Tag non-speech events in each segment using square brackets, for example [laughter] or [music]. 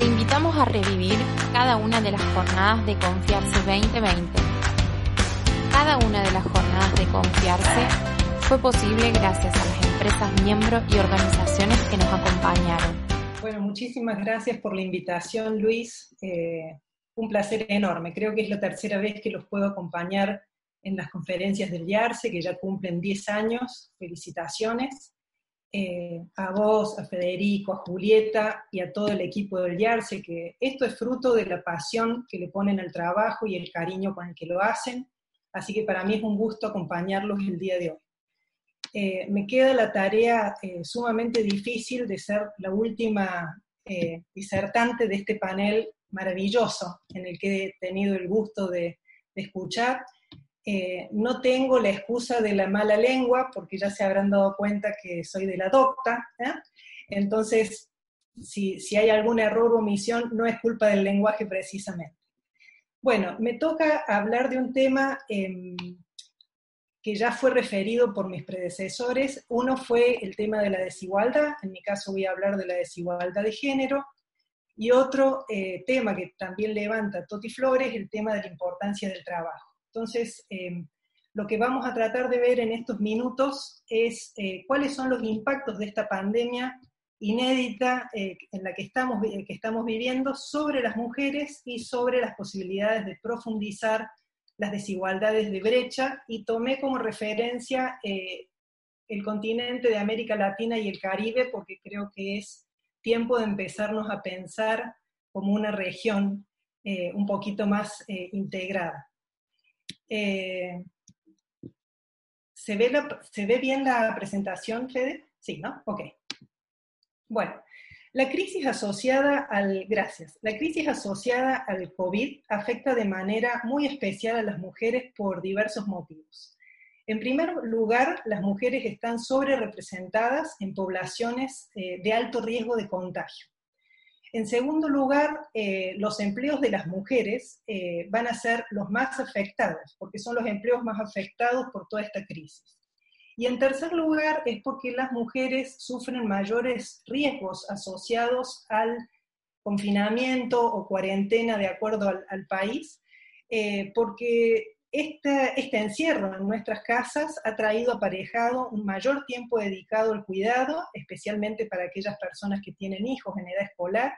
Te invitamos a revivir cada una de las jornadas de Confiarse 2020. Cada una de las jornadas de Confiarse fue posible gracias a las empresas miembros y organizaciones que nos acompañaron. Bueno, muchísimas gracias por la invitación, Luis. Eh, un placer enorme. Creo que es la tercera vez que los puedo acompañar en las conferencias del YARCE, que ya cumplen 10 años. Felicitaciones. Eh, a vos, a Federico, a Julieta y a todo el equipo del YARCE, que esto es fruto de la pasión que le ponen al trabajo y el cariño con el que lo hacen. Así que para mí es un gusto acompañarlos el día de hoy. Eh, me queda la tarea eh, sumamente difícil de ser la última disertante de este panel maravilloso en el que he tenido el gusto de escuchar. Eh, no tengo la excusa de la mala lengua, porque ya se habrán dado cuenta que soy de la docta. ¿eh? Entonces, si, hay algún error o omisión, no es culpa del lenguaje precisamente. Bueno, me toca hablar de un tema em, que ya fue referido por mis predecesores. Uno fue el tema de la desigualdad, en mi caso voy a hablar de la desigualdad de género, y otro eh, tema que también levanta Toti Flores, el tema de la importancia del trabajo. Entonces, em, lo que vamos a tratar de ver en estos minutos es eh, cuáles son los impactos de esta pandemia inédita eh, en la que estamos, viviendo sobre las mujeres y sobre las posibilidades de profundizar las desigualdades de brecha y tomé como referencia eh, el continente de América Latina y el Caribe porque creo que es tiempo de empezarnos a pensar como una región un poquito más integrada. Eh, ¿se, ve ¿Se ve bien la presentación, Fede? Sí, ¿no? Ok. Bueno, la crisis asociada al, gracias, la crisis asociada al COVID afecta de manera muy especial a las mujeres por diversos motivos. En primer lugar, las mujeres están sobre representadas en poblaciones eh, de alto riesgo de contagio. En segundo lugar, eh, los empleos de las mujeres eh, van a ser los más afectados, porque son los empleos más afectados por toda esta crisis. Y en tercer lugar, es porque las mujeres sufren mayores riesgos asociados al confinamiento o cuarentena de acuerdo al, país, eh, porque este, encierro en nuestras casas ha traído aparejado un mayor tiempo dedicado al cuidado, especialmente para aquellas personas que tienen hijos en edad escolar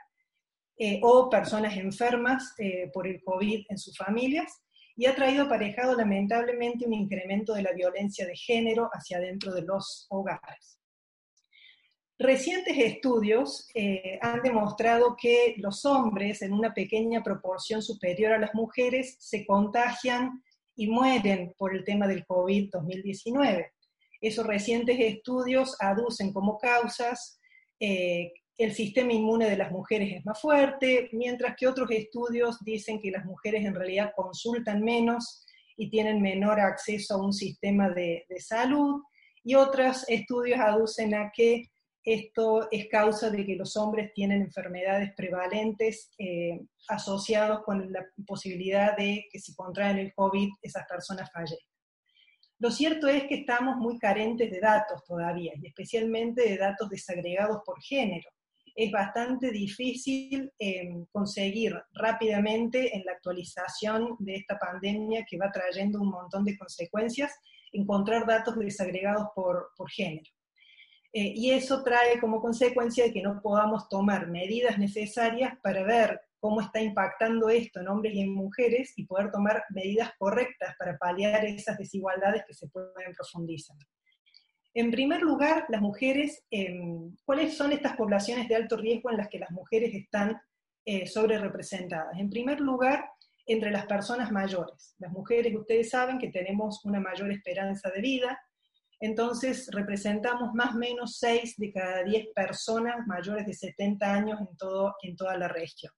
eh, o personas enfermas eh, por el COVID en sus familias, y ha traído aparejado lamentablemente un incremento de la violencia de género hacia dentro de los hogares. Recientes estudios eh, han demostrado que los hombres, en una pequeña proporción superior a las mujeres, se contagian y mueren por el tema del COVID-2019. Esos recientes estudios aducen como causas eh, el sistema inmune de las mujeres es más fuerte, mientras que otros estudios dicen que las mujeres en realidad consultan menos y tienen menor acceso a un sistema de, salud, y otros estudios aducen a que esto es causa de que los hombres tienen enfermedades prevalentes eh, asociadas con la posibilidad de que si contraen el COVID esas personas fallezcan. Lo cierto es que estamos muy carentes de datos todavía, y especialmente de datos desagregados por género. Es bastante difícil em, conseguir rápidamente en la actualización de esta pandemia que va trayendo un montón de consecuencias, encontrar datos desagregados por, por género. Eh, y eso trae como consecuencia de que no podamos tomar medidas necesarias para ver cómo está impactando esto en hombres y en mujeres y poder tomar medidas correctas para paliar esas desigualdades que se pueden profundizar. En primer lugar, las mujeres, em, ¿cuáles son estas poblaciones de alto riesgo en las que las mujeres están eh, sobre representadas? En primer lugar, entre las personas mayores. Las mujeres, ustedes saben que tenemos una mayor esperanza de vida, entonces representamos más o menos 6 de cada 10 personas mayores de 70 años en, todo, en toda la región.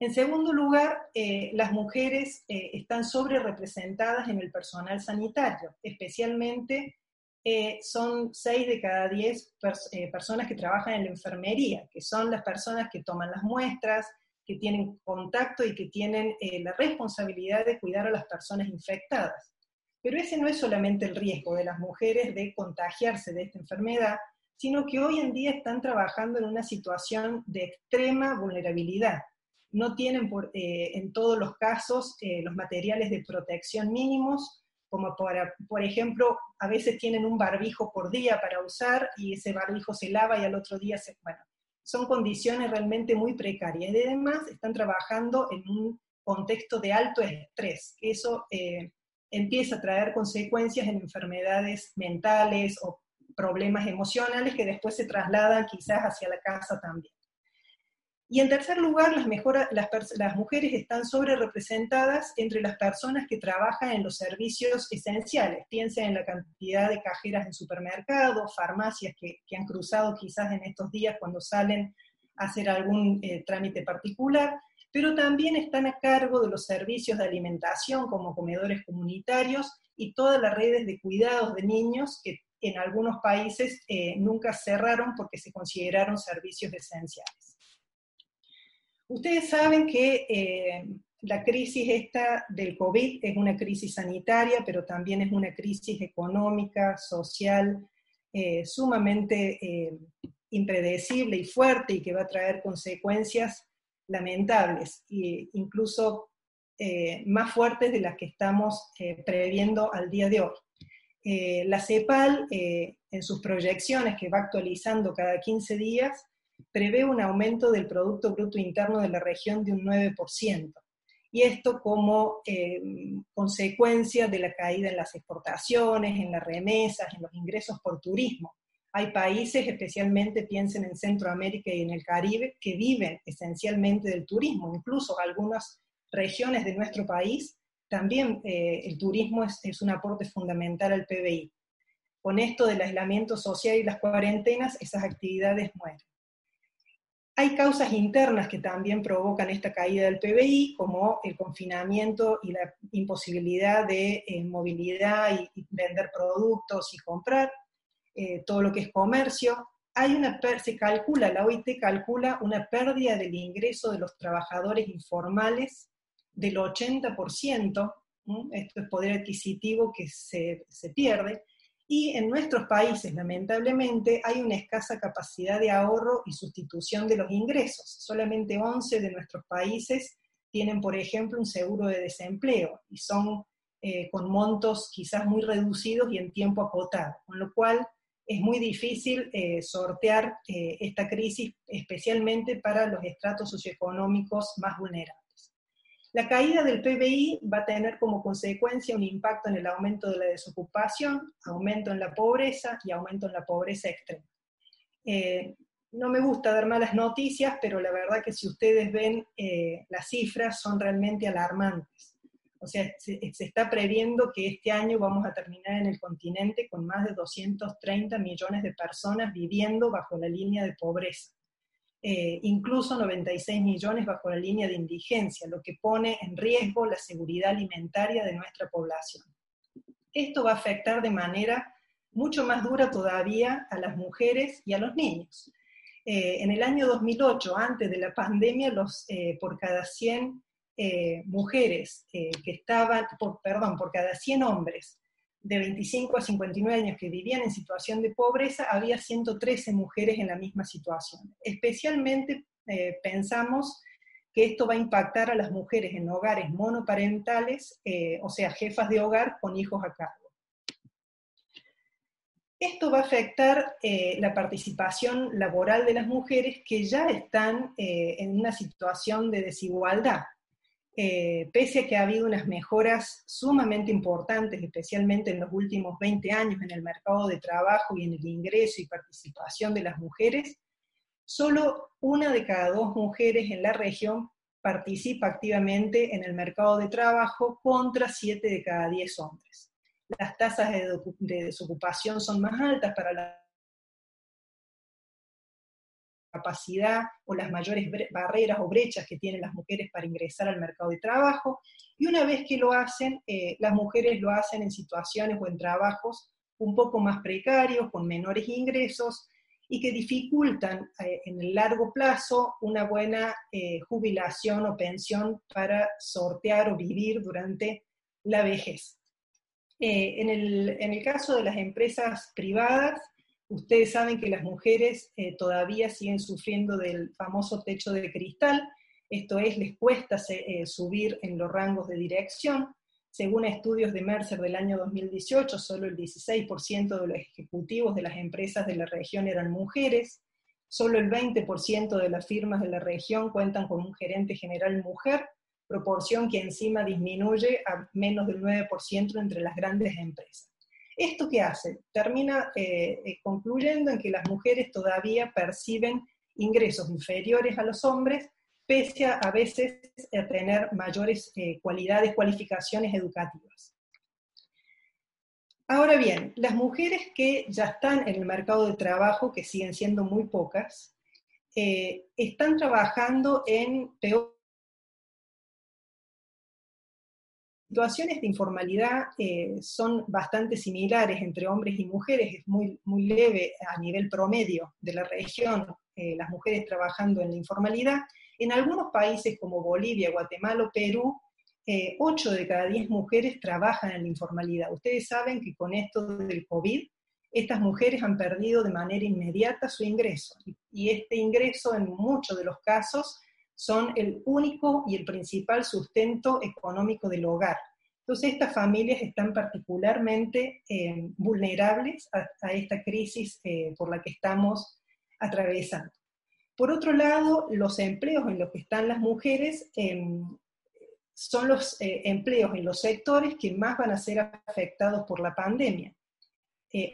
En segundo lugar, eh, las mujeres eh, están sobre representadas en el personal sanitario, especialmente eh, son 6 de cada 10 personas que trabajan en la enfermería, que son las personas que toman las muestras, que tienen contacto y que tienen la responsabilidad de cuidar a las personas infectadas. Pero ese no es solamente el riesgo de las mujeres de contagiarse de esta enfermedad, sino que hoy en día están trabajando en una situación de extrema vulnerabilidad. No tienen eh, en todos los casos eh, los materiales de protección mínimos, como por ejemplo, a veces tienen un barbijo por día para usar y ese barbijo se lava y al otro día se... Bueno, son condiciones realmente muy precarias. Y además están trabajando en un contexto de alto estrés. Eso eh, empieza a traer consecuencias en enfermedades mentales o problemas emocionales que después se trasladan quizás hacia la casa también. Y en tercer lugar, las, mujeres están sobre representadas entre las personas que trabajan en los servicios esenciales. Piensen en la cantidad de cajeras en supermercados, farmacias que, han cruzado quizás en estos días cuando salen a hacer algún eh, trámite particular, pero también están a cargo de los servicios de alimentación como comedores comunitarios y todas las redes de cuidados de niños que en algunos países eh, nunca cerraron porque se consideraron servicios esenciales. Ustedes saben que eh, la crisis esta del COVID es una crisis sanitaria, pero también es una crisis económica, social, eh, sumamente impredecible y fuerte y que va a traer consecuencias lamentables e incluso más fuertes de las que estamos previendo al día de hoy. Eh, la CEPAL, eh, en sus proyecciones que va actualizando cada 15 días, prevé un aumento del Producto Bruto Interno de la región de un 9%. Y esto como eh, consecuencia de la caída en las exportaciones, en las remesas, en los ingresos por turismo. Hay países, especialmente piensen en Centroamérica y en el Caribe, que viven esencialmente del turismo. Incluso algunas regiones de nuestro país también eh, el turismo es, un aporte fundamental al PBI. Con esto del aislamiento social y las cuarentenas, esas actividades mueren. Hay causas internas que también provocan esta caída del PBI, como el confinamiento y la imposibilidad de eh, movilidad y, vender productos y comprar, eh, todo lo que es comercio. Hay una, se calcula, la OIT calcula una pérdida del ingreso de los trabajadores informales del 80%, esto es poder adquisitivo que se, pierde, y en nuestros países, lamentablemente, hay una escasa capacidad de ahorro y sustitución de los ingresos. Solamente 11 de nuestros países tienen, por ejemplo, un seguro de desempleo y son eh, con montos quizás muy reducidos y en tiempo acotado, con lo cual es muy difícil eh, sortear eh, esta crisis, especialmente para los estratos socioeconómicos más vulnerables. La caída del PBI va a tener como consecuencia un impacto en el aumento de la desocupación, aumento en la pobreza y aumento en la pobreza extrema. Eh, no me gusta dar malas noticias, pero la verdad que si ustedes ven las cifras son realmente alarmantes. O sea, se, se, está previendo que este año vamos a terminar en el continente con más de 230 millones de personas viviendo bajo la línea de pobreza. Eh, incluso 96 millones bajo la línea de indigencia, lo que pone en riesgo la seguridad alimentaria de nuestra población. Esto va a afectar de manera mucho más dura todavía a las mujeres y a los niños. Eh, en el año 2008, antes de la pandemia, los, eh, por cada 100 mujeres que estaban, perdón, por cada 100 hombres de 25 a 59 años que vivían en situación de pobreza, había 113 mujeres en la misma situación. Especialmente eh, pensamos que esto va a impactar a las mujeres en hogares monoparentales, eh, o sea, jefas de hogar con hijos a cargo. Esto va a afectar eh, la participación laboral de las mujeres que ya están en una situación de desigualdad. Eh, pese a que ha habido unas mejoras sumamente importantes, especialmente en los últimos 20 años en el mercado de trabajo y en el ingreso y participación de las mujeres, solo una de cada dos mujeres en la región participa activamente en el mercado de trabajo contra siete de cada diez hombres. Las tasas de desocupación son más altas para las capacidad o las mayores barreras o brechas que tienen las mujeres para ingresar al mercado de trabajo. Y una vez que lo hacen, eh, las mujeres lo hacen en situaciones o en trabajos un poco más precarios, con menores ingresos y que dificultan eh, en el largo plazo una buena eh, jubilación o pensión para sortear o vivir durante la vejez. en, el, en el caso de las empresas privadas, Ustedes saben que las mujeres eh, todavía siguen sufriendo del famoso techo de cristal, esto es, les cuesta eh, subir en los rangos de dirección. Según estudios de Mercer del año 2018, solo el 16% de los ejecutivos de las empresas de la región eran mujeres, solo el 20% de las firmas de la región cuentan con un gerente general mujer, proporción que encima disminuye a menos del 9% entre las grandes empresas. ¿Esto qué hace? Termina eh, eh, concluyendo en que las mujeres todavía perciben ingresos inferiores a los hombres, pese a a veces a tener mayores eh, cualidades, cualificaciones educativas. Ahora bien, las mujeres que ya están en el mercado de trabajo, que siguen siendo muy pocas, están trabajando en peor situaciones de informalidad eh, son bastante similares entre hombres y mujeres, es muy, muy leve a nivel promedio de la región, eh, las mujeres trabajando en la informalidad. En algunos países como Bolivia, Guatemala o Perú, eh, 8 de cada 10 mujeres trabajan en la informalidad. Ustedes saben que con esto del COVID, estas mujeres han perdido de manera inmediata su ingreso. Y este ingreso, en muchos de los casos, son el único y el principal sustento económico del hogar. Entonces, estas familias están particularmente eh, vulnerables a, esta crisis eh, por la que estamos atravesando. Por otro lado, los empleos en los que están las mujeres em, son los eh, empleos en los sectores que más van a ser afectados por la pandemia.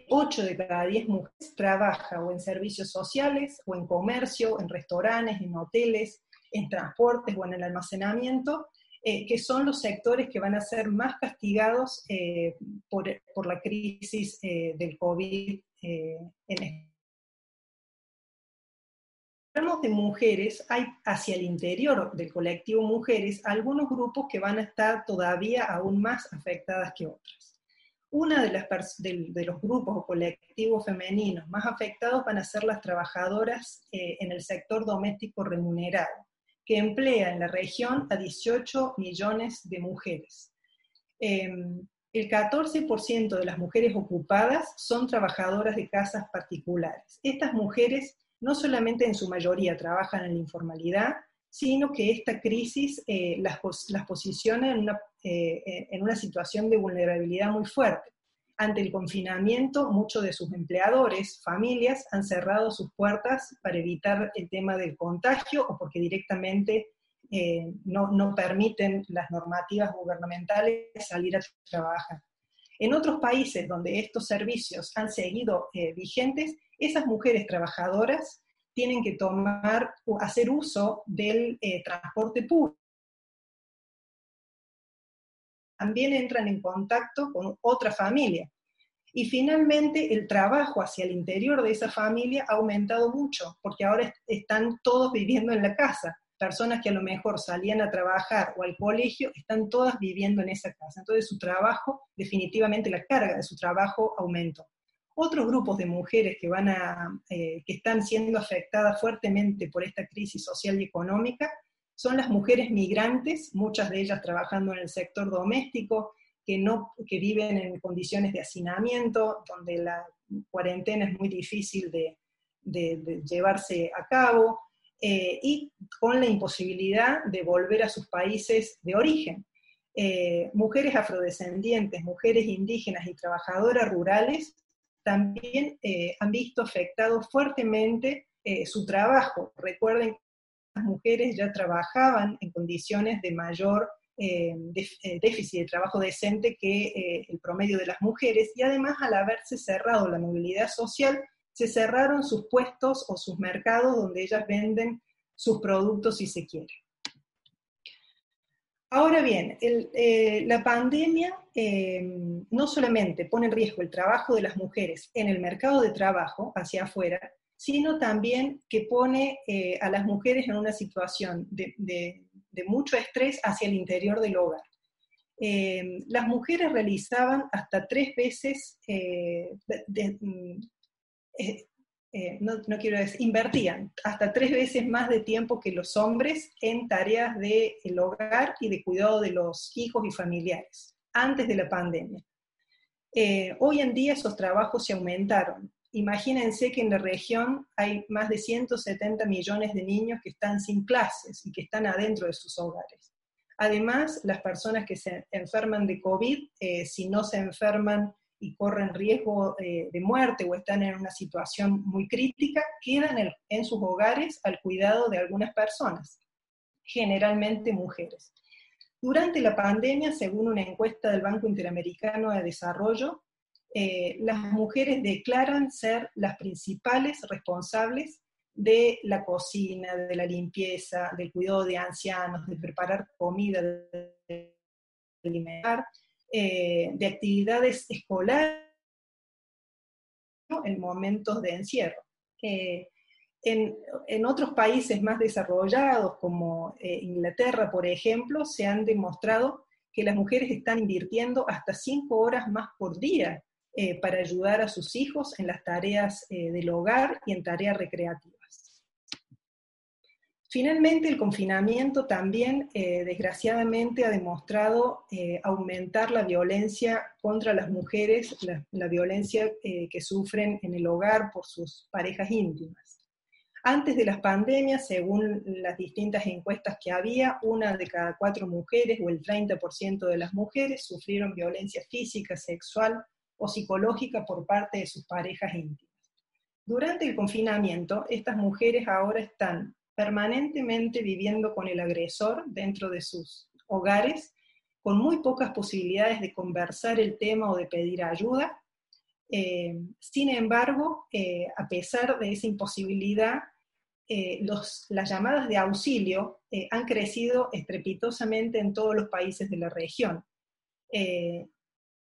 8 de cada 10 mujeres trabaja o en servicios sociales, o en comercio, en restaurantes, en hoteles, en transportes o en el almacenamiento, eh, que son los sectores que van a ser más castigados eh, por, por, la crisis eh, del COVID en hablamos de mujeres, hay hacia el interior del colectivo mujeres algunos grupos que van a estar todavía aún más afectadas que otras. Uno de, las, de, los grupos o colectivos femeninos más afectados van a ser las trabajadoras en el sector doméstico remunerado emplea en la región a 18 millones de mujeres. Em, el 14% de las mujeres ocupadas son trabajadoras de casas particulares. Estas mujeres no solamente en su mayoría trabajan en la informalidad, sino que esta crisis eh, las, posiciona en una, eh, en una situación de vulnerabilidad muy fuerte. Ante el confinamiento, muchos de sus empleadores, familias, han cerrado sus puertas para evitar el tema del contagio o porque directamente eh, no, permiten las normativas gubernamentales salir a trabajar. En otros países donde estos servicios han seguido eh, vigentes, esas mujeres trabajadoras tienen que tomar o hacer uso del eh, transporte público también entran en contacto con otra familia. Y finalmente el trabajo hacia el interior de esa familia ha aumentado mucho, porque ahora están todos viviendo en la casa. Personas que a lo mejor salían a trabajar o al colegio, están todas viviendo en esa casa. Entonces su trabajo, definitivamente la carga de su trabajo aumentó. Otros grupos de mujeres que, van a, eh, que están siendo afectadas fuertemente por esta crisis social y económica son las mujeres migrantes, muchas de ellas trabajando en el sector doméstico, que, no, que viven en condiciones de hacinamiento, donde la cuarentena es muy difícil de, llevarse a cabo, eh, y con la imposibilidad de volver a sus países de origen. Eh, mujeres afrodescendientes, mujeres indígenas y trabajadoras rurales también eh, han visto afectado fuertemente su trabajo. Recuerden mujeres ya trabajaban en condiciones de mayor eh, eh, déficit de trabajo decente que eh, el promedio de las mujeres y además al haberse cerrado la movilidad social, se cerraron sus puestos o sus mercados donde ellas venden sus productos si se quiere. Ahora bien, la pandemia no solamente pone en riesgo el trabajo de las mujeres en el mercado de trabajo hacia afuera, sino también que pone eh, a las mujeres en una situación de, mucho estrés hacia el interior del hogar. Eh, las mujeres realizaban hasta tres veces, eh, mm, no, quiero decir, invertían hasta tres veces más de tiempo que los hombres en tareas del hogar y de cuidado de los hijos y familiares, antes de la pandemia. hoy en día esos trabajos se aumentaron imagínense que en la región hay más de 170 millones de niños que están sin clases y que están adentro de sus hogares. Además, las personas que se enferman de COVID, eh, si no se enferman y corren riesgo eh, de muerte o están en una situación muy crítica, quedan en sus hogares al cuidado de algunas personas, generalmente mujeres. Durante la pandemia, según una encuesta del Banco Interamericano de Desarrollo, eh, las mujeres declaran ser las principales responsables de la cocina, de la limpieza, del cuidado de ancianos, de preparar comida, de alimentar, eh, de actividades escolares en momentos de encierro. Eh, en, otros países más desarrollados, como Inglaterra, por ejemplo, se han demostrado que las mujeres están invirtiendo hasta cinco horas más por día eh, para ayudar a sus hijos en las tareas eh, del hogar y en tareas recreativas. Finalmente, el confinamiento también, eh, desgraciadamente, ha demostrado aumentar la violencia contra las mujeres, la violencia que sufren en el hogar por sus parejas íntimas. Antes de las pandemias, según las distintas encuestas que había, una de cada cuatro mujeres o el 30% de las mujeres sufrieron violencia física, sexual psicológica por parte de sus parejas íntimas. Durante el confinamiento, estas mujeres ahora están permanentemente viviendo con el agresor dentro de sus hogares, con muy pocas posibilidades de conversar el tema o de pedir ayuda. Eh, sin embargo, eh, a pesar de esa imposibilidad, eh, las llamadas de auxilio han crecido estrepitosamente en todos los países de la región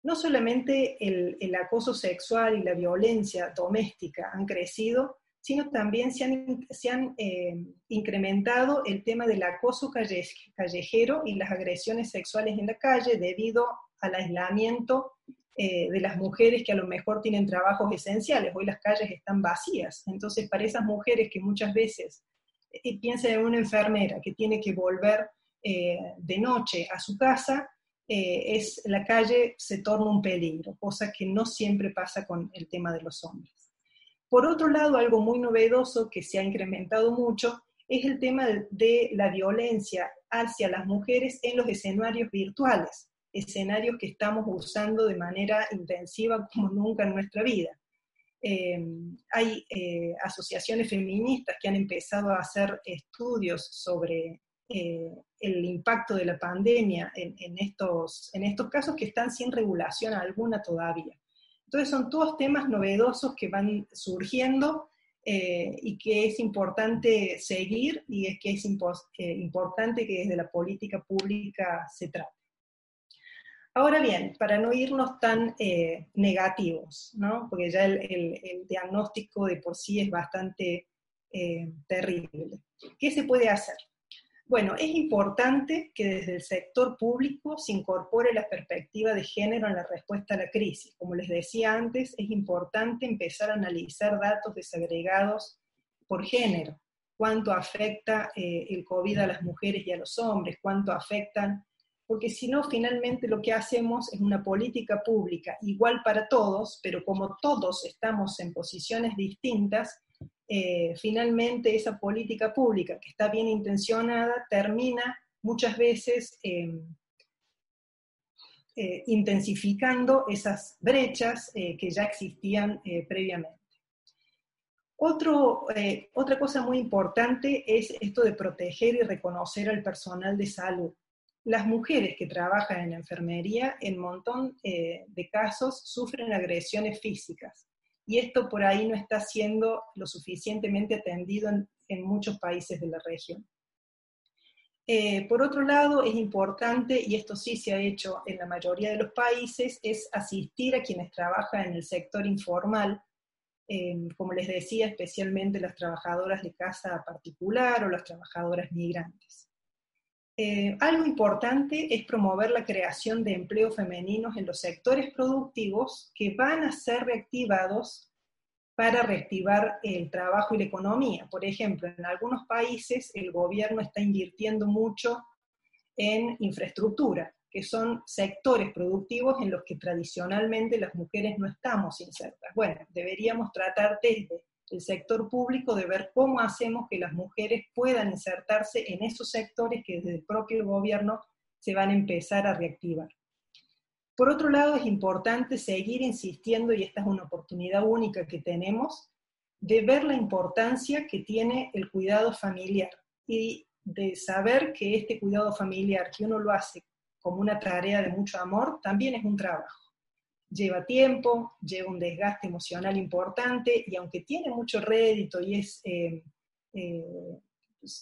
no solamente el, acoso sexual y la violencia doméstica han crecido, sino también se han, eh, incrementado el tema del acoso callejero y las agresiones sexuales en la calle debido al aislamiento eh, de las mujeres que a lo mejor tienen trabajos esenciales. Hoy las calles están vacías. Entonces, para esas mujeres que muchas veces eh, piensan en una enfermera que tiene que volver de noche a su casa, eh, es, la calle se torna un peligro, cosa que no siempre pasa con el tema de los hombres. Por otro lado, algo muy novedoso que se ha incrementado mucho es el tema de, la violencia hacia las mujeres en los escenarios virtuales, escenarios que estamos usando de manera intensiva como nunca en nuestra vida. Eh, hay eh, asociaciones feministas que han empezado a hacer estudios sobre el impacto de la pandemia en, estos, en estos casos que están sin regulación alguna todavía. Entonces son todos temas novedosos que van surgiendo eh, y que es importante seguir y es que es eh, importante que desde la política pública se trate. Ahora bien, para no irnos tan negativos, ¿no? porque ya el, diagnóstico de por sí es bastante terrible, ¿qué se puede hacer? Bueno, es importante que desde el sector público se incorpore la perspectiva de género en la respuesta a la crisis. Como les decía antes, es importante empezar a analizar datos desagregados por género. Cuánto afecta eh, el COVID a las mujeres y a los hombres, cuánto afectan, porque si no, finalmente lo que hacemos es una política pública igual para todos, pero como todos estamos en posiciones distintas, eh, finalmente esa política pública que está bien intencionada termina muchas veces em, eh, intensificando esas brechas eh, que ya existían previamente. otra cosa muy importante es esto de proteger y reconocer al personal de salud. Las mujeres que trabajan en enfermería, en un montón de casos, sufren agresiones físicas y esto por ahí no está siendo lo suficientemente atendido en, muchos países de la región. Eh, por otro lado, es importante, y esto sí se ha hecho en la mayoría de los países, es asistir a quienes trabajan en el sector informal, eh, como les decía, especialmente las trabajadoras de casa particular o las trabajadoras migrantes. Eh, algo importante es promover la creación de empleos femeninos en los sectores productivos que van a ser reactivados para reactivar el trabajo y la economía. Por ejemplo, en algunos países el gobierno está invirtiendo mucho en infraestructura. que son sectores productivos en los que tradicionalmente las mujeres no estamos insertas. Bueno, deberíamos tratar desde el sector público de ver cómo hacemos que las mujeres puedan insertarse en esos sectores que desde el propio gobierno se van a empezar a reactivar. Por otro lado, es importante seguir insistiendo, y esta es una oportunidad única que tenemos, de ver la importancia que tiene el cuidado familiar y de saber que este cuidado familiar, que uno lo hace como una tarea de mucho amor, también es un trabajo. Lleva tiempo, lleva un desgaste emocional importante y aunque tiene mucho rédito y es eh, eh,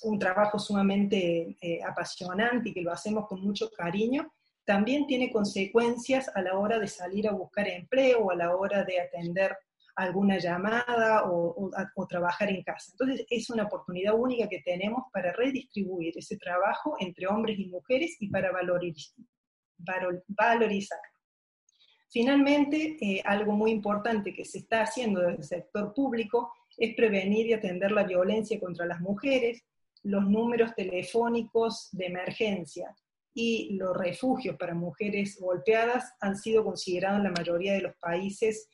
un trabajo sumamente eh, apasionante y que lo hacemos con mucho cariño, también tiene consecuencias a la hora de salir a buscar empleo a la hora de atender alguna llamada o, trabajar en casa. Entonces es una oportunidad única que tenemos para redistribuir ese trabajo entre hombres y mujeres y para valorizar. Finalmente, eh, algo muy importante que se está haciendo desde el sector público es prevenir y atender la violencia contra las mujeres, los números telefónicos de emergencia y los refugios para mujeres golpeadas han sido considerados en la mayoría de los países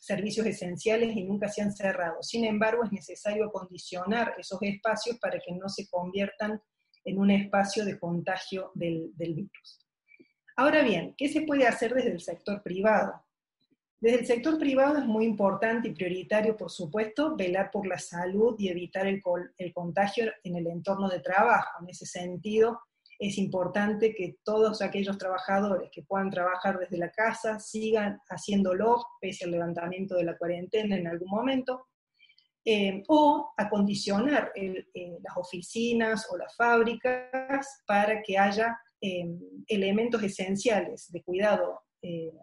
servicios esenciales y nunca se han cerrado. Sin embargo, es necesario acondicionar esos espacios para que no se conviertan en un espacio de contagio del virus. Ahora bien, ¿qué se puede hacer desde el sector privado? Desde el sector privado es muy importante y prioritario, por supuesto, velar por la salud y evitar el, contagio en el entorno de trabajo. En ese sentido, es importante que todos aquellos trabajadores que puedan trabajar desde la casa sigan haciéndolo pese al levantamiento de la cuarentena en algún momento, eh, o acondicionar eh, las oficinas o las fábricas para que haya eh, elementos esenciales de cuidado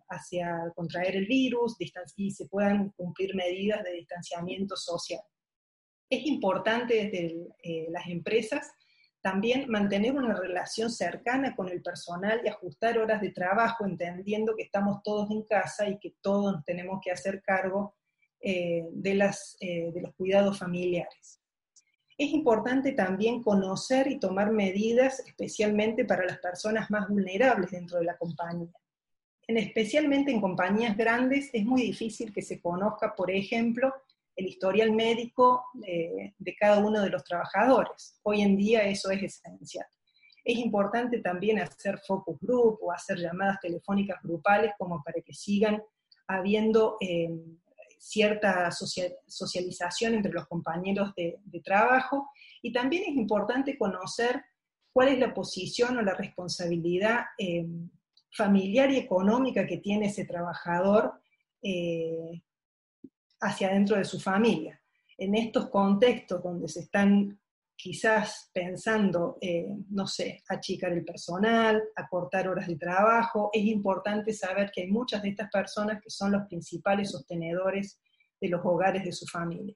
hacia contraer el virus y se puedan cumplir medidas de distanciamiento social. Es importante desde las empresas también mantener una relación cercana con el personal y ajustar horas de trabajo, entendiendo que estamos todos en casa y que todos tenemos que hacer cargo eh, de, las, eh, de los cuidados familiares. Es importante también conocer y tomar medidas especialmente para las personas más vulnerables dentro de la compañía. En, especialmente en compañías grandes es muy difícil que se conozca, por ejemplo, el historial médico de, cada uno de los trabajadores. Hoy en día eso es esencial. Es importante también hacer focus group o hacer llamadas telefónicas grupales como para que sigan habiendo eh, cierta socialización entre los compañeros de, trabajo. Y también es importante conocer cuál es la posición o la responsabilidad eh, familiar y económica que tiene ese trabajador eh, hacia dentro de su familia. En estos contextos donde se están quizás pensando, no sé, achicar el personal, acortar horas de trabajo, es importante saber que hay muchas de estas personas que son los principales sostenedores de los hogares de su familia.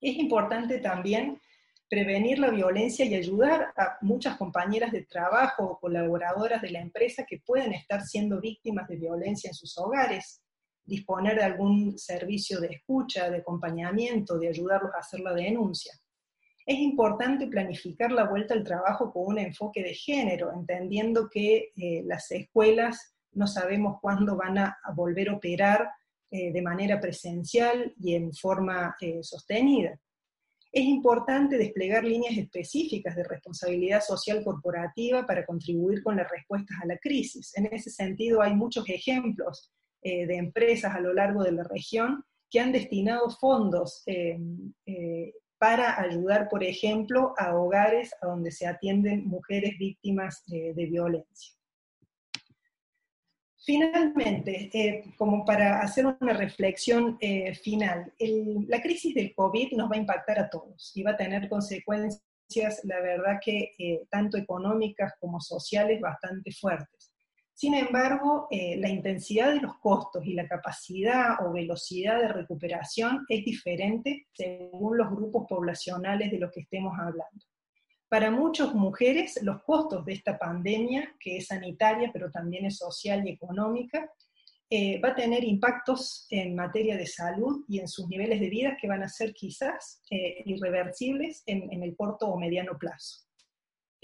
Es importante también prevenir la violencia y ayudar a muchas compañeras de trabajo o colaboradoras de la empresa que pueden estar siendo víctimas de violencia en sus hogares disponer de algún servicio de escucha, de acompañamiento, de ayudarlos a hacer la denuncia. Es importante planificar la vuelta al trabajo con un enfoque de género, entendiendo que eh, las escuelas no sabemos cuándo van a, volver a operar eh, de manera presencial y en forma eh, sostenida. Es importante desplegar líneas específicas de responsabilidad social corporativa para contribuir con las respuestas a la crisis. En ese sentido, hay muchos ejemplos de empresas a lo largo de la región que han destinado fondos eh, eh, para ayudar, por ejemplo, a hogares a donde se atienden mujeres víctimas de violencia. Finalmente, como para hacer una reflexión final, la crisis del COVID nos va a impactar a todos y va a tener consecuencias, la verdad que tanto económicas como sociales, bastante fuertes. Sin embargo, eh, la intensidad de los costos y la capacidad o velocidad de recuperación es diferente según los grupos poblacionales de los que estemos hablando. Para muchas mujeres, los costos de esta pandemia, que es sanitaria, pero también es social y económica, eh, va a tener impactos en materia de salud y en sus niveles de vida que van a ser quizás eh, irreversibles en el corto o mediano plazo.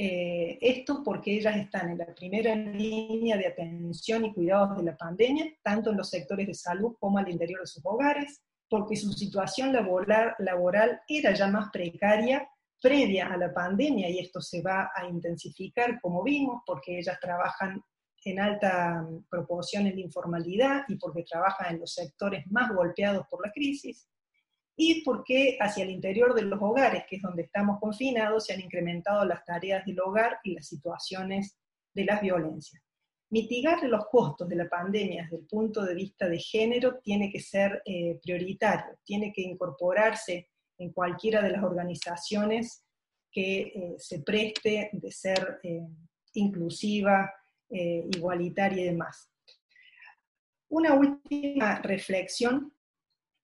Eh, esto porque ellas están en la primera línea de atención y cuidados de la pandemia, tanto en los sectores de salud como al interior de sus hogares, porque su situación laboral, laboral era ya más precaria previa a la pandemia y esto se va a intensificar, como vimos, porque ellas trabajan en alta proporción en la informalidad y porque trabajan en los sectores más golpeados por la crisis y porque hacia el interior de los hogares, que es donde estamos confinados, se han incrementado las tareas del hogar y las situaciones de las violencias. Mitigar los costos de la pandemia desde el punto de vista de género tiene que ser eh, prioritario, tiene que incorporarse en cualquiera de las organizaciones que eh, se preste de ser eh, inclusiva, igualitaria y demás. Una última reflexión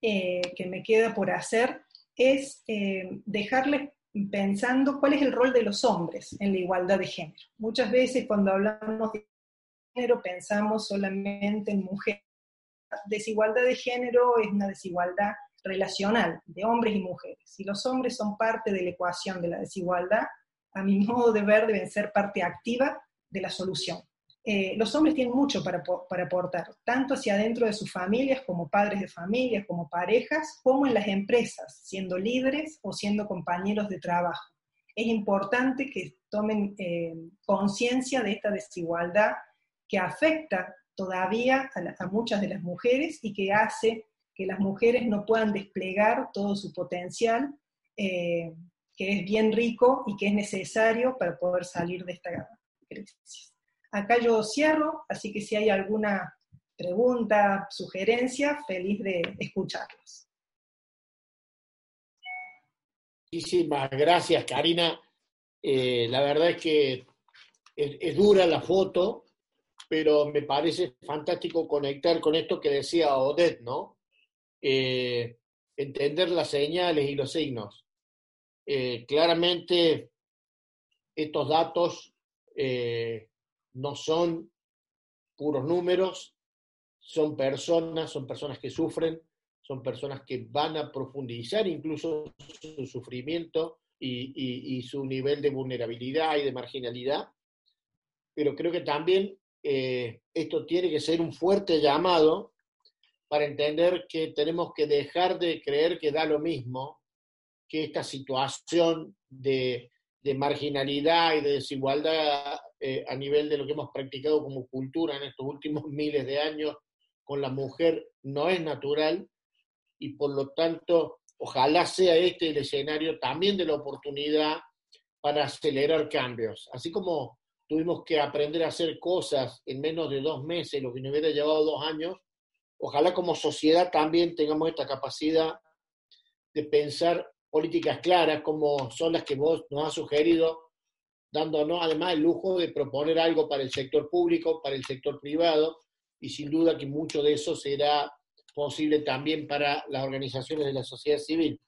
eh, que me queda por hacer es eh, dejarles pensando cuál es el rol de los hombres en la igualdad de género. Muchas veces cuando hablamos de género pensamos solamente en mujeres. Desigualdad de género es una desigualdad relacional de hombres y mujeres. Si los hombres son parte de la ecuación de la desigualdad, a mi [laughs] modo de ver deben ser parte activa de la solución. Eh, los hombres tienen mucho para, aportar, tanto hacia adentro de sus familias, como padres de familias, como parejas, como en las empresas, siendo líderes o siendo compañeros de trabajo. Es importante que tomen eh, conciencia de esta desigualdad que afecta todavía a, muchas de las mujeres y que hace que las mujeres no puedan desplegar todo su potencial, eh, que es bien rico y que es necesario para poder salir de esta crisis. Acá yo cierro, así que si hay alguna pregunta, sugerencia, feliz de escucharlos. Muchísimas gracias, Karina. Eh, la verdad es que es, dura la foto, pero me parece fantástico conectar con esto que decía Odette, ¿no? Eh, entender las señales y los signos. Eh, claramente, estos datos no son puros números, son personas, son personas que sufren, son personas que van a profundizar incluso su sufrimiento y, su nivel de vulnerabilidad y de marginalidad. Pero creo que también eh, esto tiene que ser un fuerte llamado para entender que tenemos que dejar de creer que da lo mismo, que esta situación de, de marginalidad y de desigualdad eh, a nivel de lo que hemos practicado como cultura en estos últimos [laughs] miles de años con la mujer no es natural y por lo tanto ojalá sea este el escenario también de la oportunidad para acelerar cambios. Así como tuvimos que aprender a hacer cosas en menos de dos meses, lo que nos hubiera llevado dos años, ojalá como sociedad también tengamos esta capacidad de pensar políticas claras como son las que vos nos has sugerido dándonos además el lujo de proponer algo para el sector público, para el sector privado, y sin duda que mucho de eso será posible también para las organizaciones de la sociedad civil.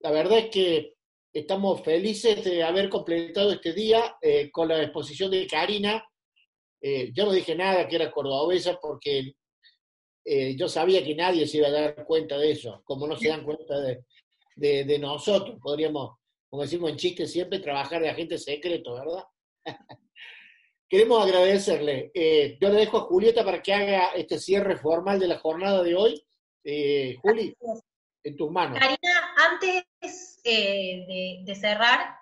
La verdad es que estamos felices de haber completado este día eh, con la exposición de Karina. Eh, yo no dije nada que era cordobesa porque eh, yo sabía que nadie se iba a dar cuenta de eso, como no se dan cuenta de, de nosotros. Podríamos como decimos en chiste siempre, trabajar de agente secreto, ¿verdad? [laughs] Queremos agradecerle. Eh, yo le dejo a Julieta para que haga este cierre formal de la jornada de hoy. Eh, Juli, en tus manos. Karina, antes eh, de, cerrar,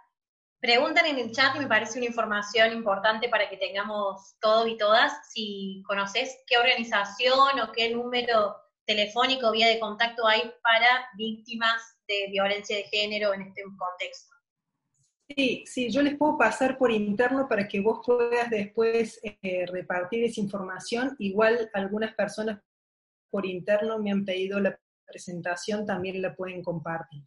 preguntan en el chat y me parece una información importante para que tengamos todos y todas, si conoces qué organización o qué número telefónico vía de contacto hay para víctimas de violencia de género en este contexto. Sí, sí, yo les puedo pasar por interno para que vos puedas después eh, repartir esa información. Igual algunas personas por interno me han pedido la presentación, también la pueden compartir.